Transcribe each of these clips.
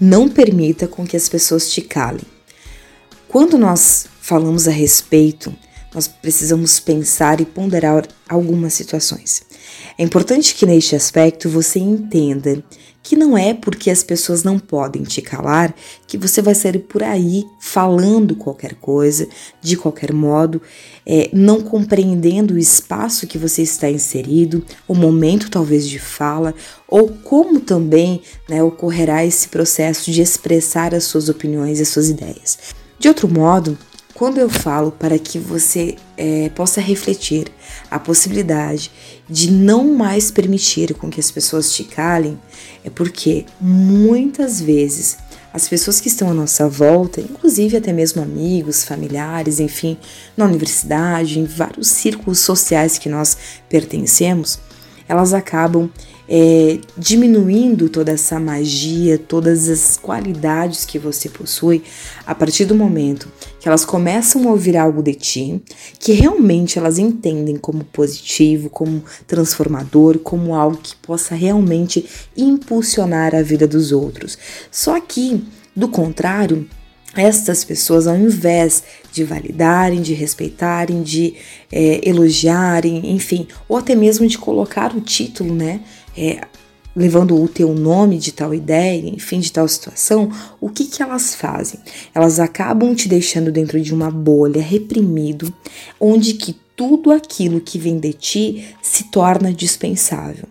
Não permita com que as pessoas te calem. Quando nós falamos a respeito, nós precisamos pensar e ponderar algumas situações. É importante que neste aspecto você entenda que não é porque as pessoas não podem te calar que você vai sair por aí falando qualquer coisa, de qualquer modo, é, não compreendendo o espaço que você está inserido, o momento talvez de fala, ou como também né, ocorrerá esse processo de expressar as suas opiniões e as suas ideias. De outro modo, quando eu falo para que você é, possa refletir a possibilidade de não mais permitir com que as pessoas te calem, é porque muitas vezes as pessoas que estão à nossa volta, inclusive até mesmo amigos, familiares, enfim, na universidade, em vários círculos sociais que nós pertencemos, elas acabam é, diminuindo toda essa magia, todas as qualidades que você possui, a partir do momento que elas começam a ouvir algo de ti, que realmente elas entendem como positivo, como transformador, como algo que possa realmente impulsionar a vida dos outros. Só que, do contrário, estas pessoas, ao invés de validarem, de respeitarem, de é, elogiarem, enfim, ou até mesmo de colocar o título, né, é, levando o teu nome de tal ideia, enfim, de tal situação, o que, que elas fazem? Elas acabam te deixando dentro de uma bolha, reprimido, onde que tudo aquilo que vem de ti se torna dispensável.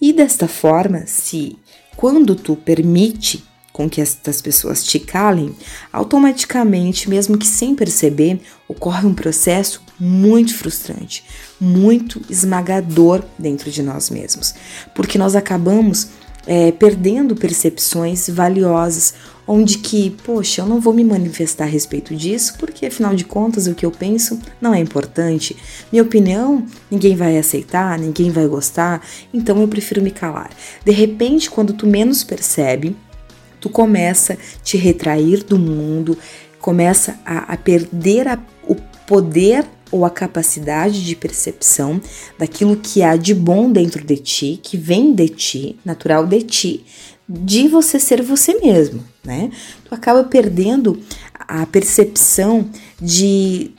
E desta forma, se quando tu permite com que estas pessoas te calem, automaticamente, mesmo que sem perceber, ocorre um processo muito frustrante, muito esmagador dentro de nós mesmos, porque nós acabamos é, perdendo percepções valiosas, onde que, poxa, eu não vou me manifestar a respeito disso, porque afinal de contas o que eu penso não é importante, minha opinião ninguém vai aceitar, ninguém vai gostar, então eu prefiro me calar. De repente, quando tu menos percebe, tu começa a te retrair do mundo, começa a, a perder a, o poder ou a capacidade de percepção daquilo que há de bom dentro de ti, que vem de ti, natural de ti, de você ser você mesmo, né? Tu acaba perdendo a percepção de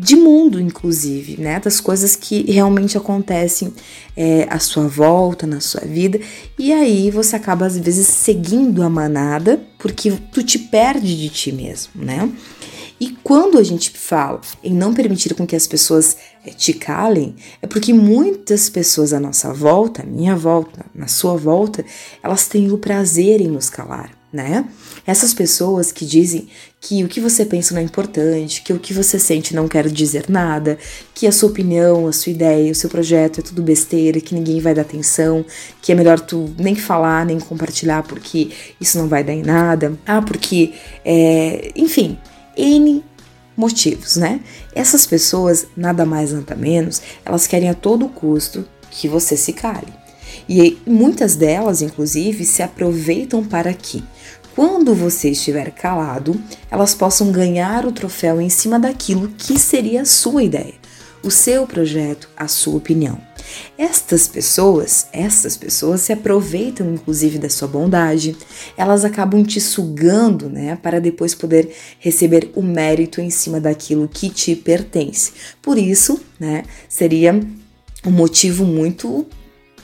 de mundo, inclusive, né? Das coisas que realmente acontecem é, à sua volta, na sua vida. E aí você acaba, às vezes, seguindo a manada, porque tu te perde de ti mesmo, né? E quando a gente fala em não permitir com que as pessoas é, te calem, é porque muitas pessoas à nossa volta, à minha volta, na sua volta, elas têm o prazer em nos calar né? Essas pessoas que dizem que o que você pensa não é importante, que o que você sente não quer dizer nada, que a sua opinião, a sua ideia, o seu projeto é tudo besteira, que ninguém vai dar atenção, que é melhor tu nem falar, nem compartilhar porque isso não vai dar em nada. Ah, porque, é, enfim, N motivos, né? Essas pessoas, nada mais nada menos, elas querem a todo custo que você se cale. E muitas delas, inclusive, se aproveitam para que quando você estiver calado, elas possam ganhar o troféu em cima daquilo que seria a sua ideia, o seu projeto, a sua opinião. Estas pessoas, essas pessoas se aproveitam inclusive da sua bondade, elas acabam te sugando, né, para depois poder receber o mérito em cima daquilo que te pertence. Por isso, né, seria um motivo muito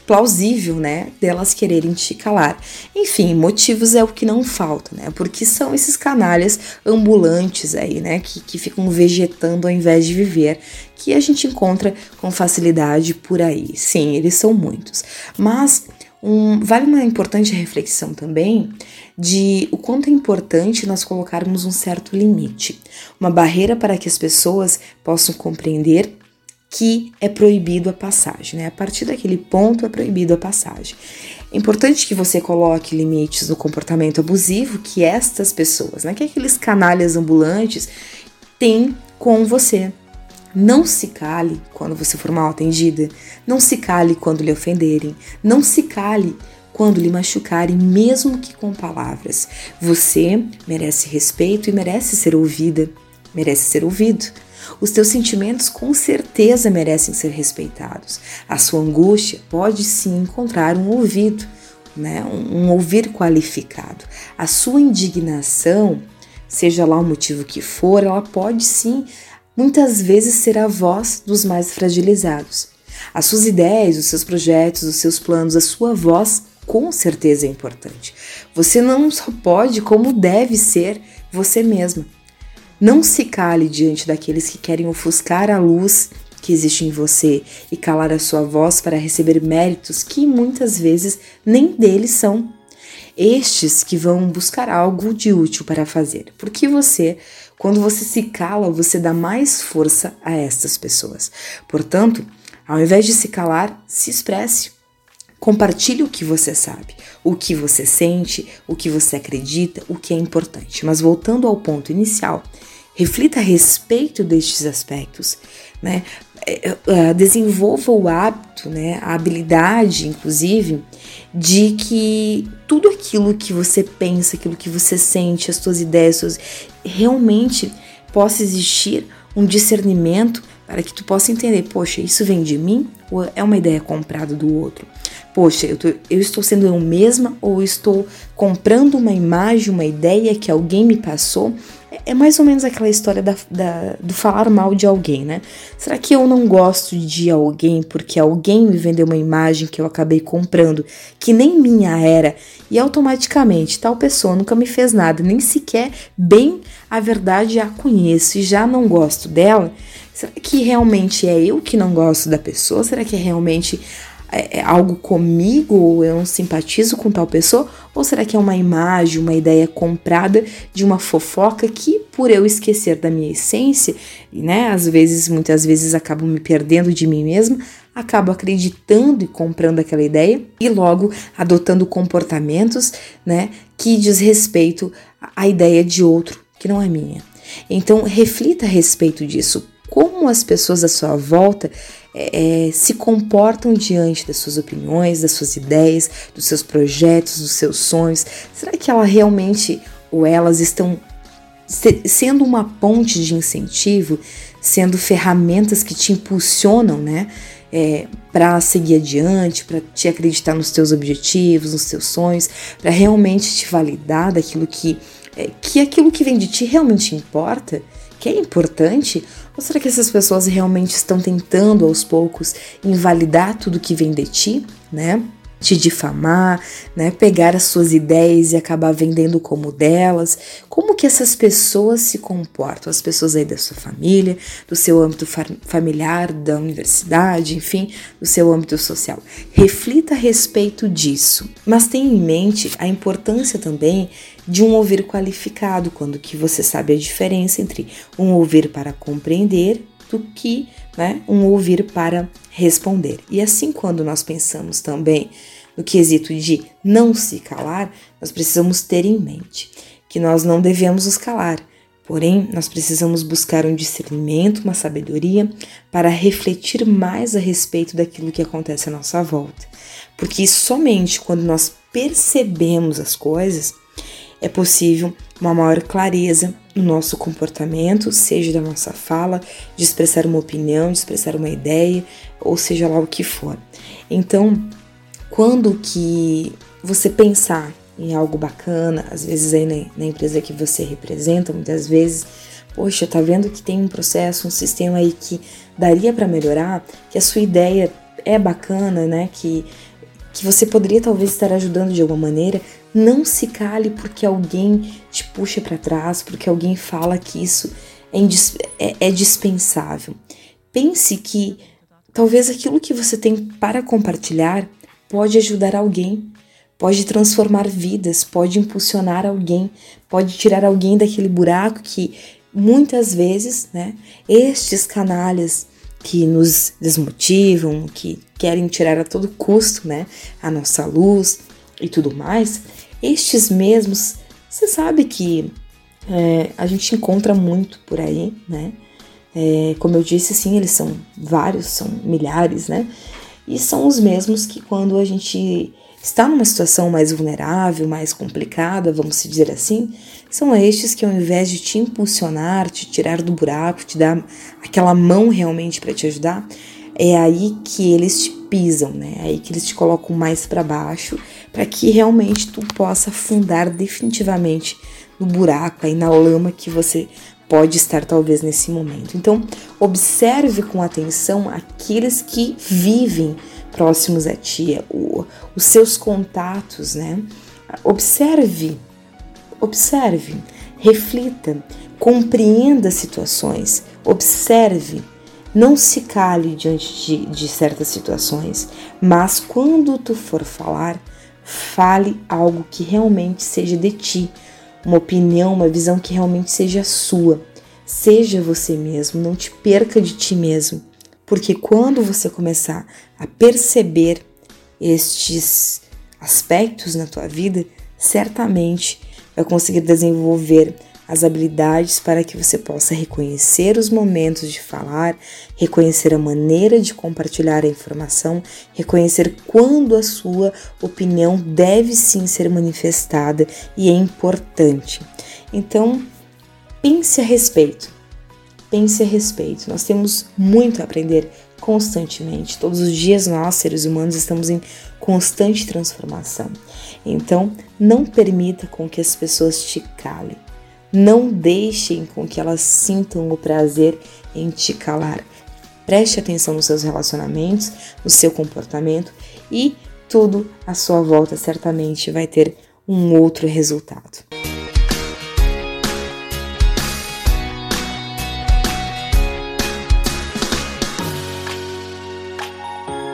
plausível, né, delas quererem te calar. Enfim, motivos é o que não falta, né, porque são esses canalhas ambulantes aí, né, que, que ficam vegetando ao invés de viver, que a gente encontra com facilidade por aí. Sim, eles são muitos. Mas um, vale uma importante reflexão também de o quanto é importante nós colocarmos um certo limite, uma barreira para que as pessoas possam compreender que é proibido a passagem, né? A partir daquele ponto é proibido a passagem. É importante que você coloque limites no comportamento abusivo que estas pessoas, né, que aqueles canalhas ambulantes têm com você. Não se cale quando você for mal atendida, não se cale quando lhe ofenderem, não se cale quando lhe machucarem, mesmo que com palavras. Você merece respeito e merece ser ouvida, merece ser ouvido. Os teus sentimentos com certeza merecem ser respeitados. A sua angústia pode sim encontrar um ouvido. né? Um, um ouvir qualificado. A sua indignação, seja lá o motivo que for, ela pode sim, muitas vezes, ser a voz dos mais fragilizados. As suas ideias, os seus projetos, os seus planos, a sua voz com certeza é importante. Você não só pode, como deve ser você mesma. Não se cale diante daqueles que querem ofuscar a luz que existe em você e calar a sua voz para receber méritos que muitas vezes nem deles são. Estes que vão buscar algo de útil para fazer. Porque você, quando você se cala, você dá mais força a estas pessoas. Portanto, ao invés de se calar, se expresse. Compartilhe o que você sabe, o que você sente, o que você acredita, o que é importante. Mas voltando ao ponto inicial, reflita a respeito destes aspectos, né? É, é, é, desenvolva o hábito, né? A habilidade, inclusive, de que tudo aquilo que você pensa, aquilo que você sente, as suas ideias, suas, realmente possa existir um discernimento para que tu possa entender, poxa, isso vem de mim ou é uma ideia comprada do outro? Poxa, eu, tô, eu estou sendo eu mesma ou estou comprando uma imagem, uma ideia que alguém me passou? É, é mais ou menos aquela história da, da, do falar mal de alguém, né? Será que eu não gosto de alguém porque alguém me vendeu uma imagem que eu acabei comprando, que nem minha era, e automaticamente tal pessoa nunca me fez nada, nem sequer bem a verdade a conheço e já não gosto dela? Será que realmente é eu que não gosto da pessoa? Será que é realmente é, é algo comigo ou eu não simpatizo com tal pessoa? Ou será que é uma imagem, uma ideia comprada de uma fofoca que, por eu esquecer da minha essência, né, às vezes, muitas vezes acabo me perdendo de mim mesma, acabo acreditando e comprando aquela ideia e logo adotando comportamentos, né, que diz respeito à ideia de outro que não é minha. Então, reflita a respeito disso como as pessoas à sua volta é, é, se comportam diante das suas opiniões, das suas ideias, dos seus projetos, dos seus sonhos. Será que ela realmente ou elas estão se, sendo uma ponte de incentivo, sendo ferramentas que te impulsionam, né? É, para seguir adiante, para te acreditar nos teus objetivos, nos teus sonhos, para realmente te validar daquilo que é, que aquilo que vem de ti realmente importa, que é importante, ou será que essas pessoas realmente estão tentando aos poucos invalidar tudo que vem de ti, né? Te difamar, né, pegar as suas ideias e acabar vendendo como delas. Como que essas pessoas se comportam? As pessoas aí da sua família, do seu âmbito familiar, da universidade, enfim, do seu âmbito social. Reflita a respeito disso, mas tenha em mente a importância também de um ouvir qualificado, quando que você sabe a diferença entre um ouvir para compreender do que né, um ouvir para responder. E assim, quando nós pensamos também no quesito de não se calar, nós precisamos ter em mente que nós não devemos nos calar, porém, nós precisamos buscar um discernimento, uma sabedoria para refletir mais a respeito daquilo que acontece à nossa volta. Porque somente quando nós percebemos as coisas, é possível uma maior clareza no nosso comportamento, seja da nossa fala, de expressar uma opinião, de expressar uma ideia, ou seja lá o que for. Então, quando que você pensar em algo bacana, às vezes aí na, na empresa que você representa, muitas vezes, poxa, tá vendo que tem um processo, um sistema aí que daria para melhorar, que a sua ideia é bacana, né? Que que você poderia talvez estar ajudando de alguma maneira, não se cale porque alguém te puxa para trás, porque alguém fala que isso é, é, é dispensável. Pense que talvez aquilo que você tem para compartilhar pode ajudar alguém, pode transformar vidas, pode impulsionar alguém, pode tirar alguém daquele buraco que muitas vezes, né, estes canalhas que nos desmotivam, que querem tirar a todo custo, né, a nossa luz e tudo mais, estes mesmos, você sabe que é, a gente encontra muito por aí, né? É, como eu disse, sim, eles são vários, são milhares, né? E são os mesmos que quando a gente está numa situação mais vulnerável, mais complicada, vamos dizer assim, são estes que ao invés de te impulsionar, te tirar do buraco, te dar aquela mão realmente para te ajudar, é aí que eles te pisam, né? É aí que eles te colocam mais para baixo para que realmente tu possa afundar definitivamente no buraco aí na lama que você pode estar talvez nesse momento. Então, observe com atenção aqueles que vivem próximos a ti, o, os seus contatos, né? Observe, observe, reflita, compreenda situações, observe, não se cale diante de, de certas situações, mas quando tu for falar, fale algo que realmente seja de ti, uma opinião, uma visão que realmente seja sua. Seja você mesmo, não te perca de ti mesmo, porque quando você começar a perceber estes aspectos na tua vida, certamente vai conseguir desenvolver as habilidades para que você possa reconhecer os momentos de falar, reconhecer a maneira de compartilhar a informação, reconhecer quando a sua opinião deve sim ser manifestada e é importante. Então, pense a respeito. Pense a respeito. Nós temos muito a aprender constantemente. Todos os dias nós, seres humanos, estamos em constante transformação. Então, não permita com que as pessoas te calem. Não deixem com que elas sintam o prazer em te calar. Preste atenção nos seus relacionamentos, no seu comportamento e tudo à sua volta certamente vai ter um outro resultado.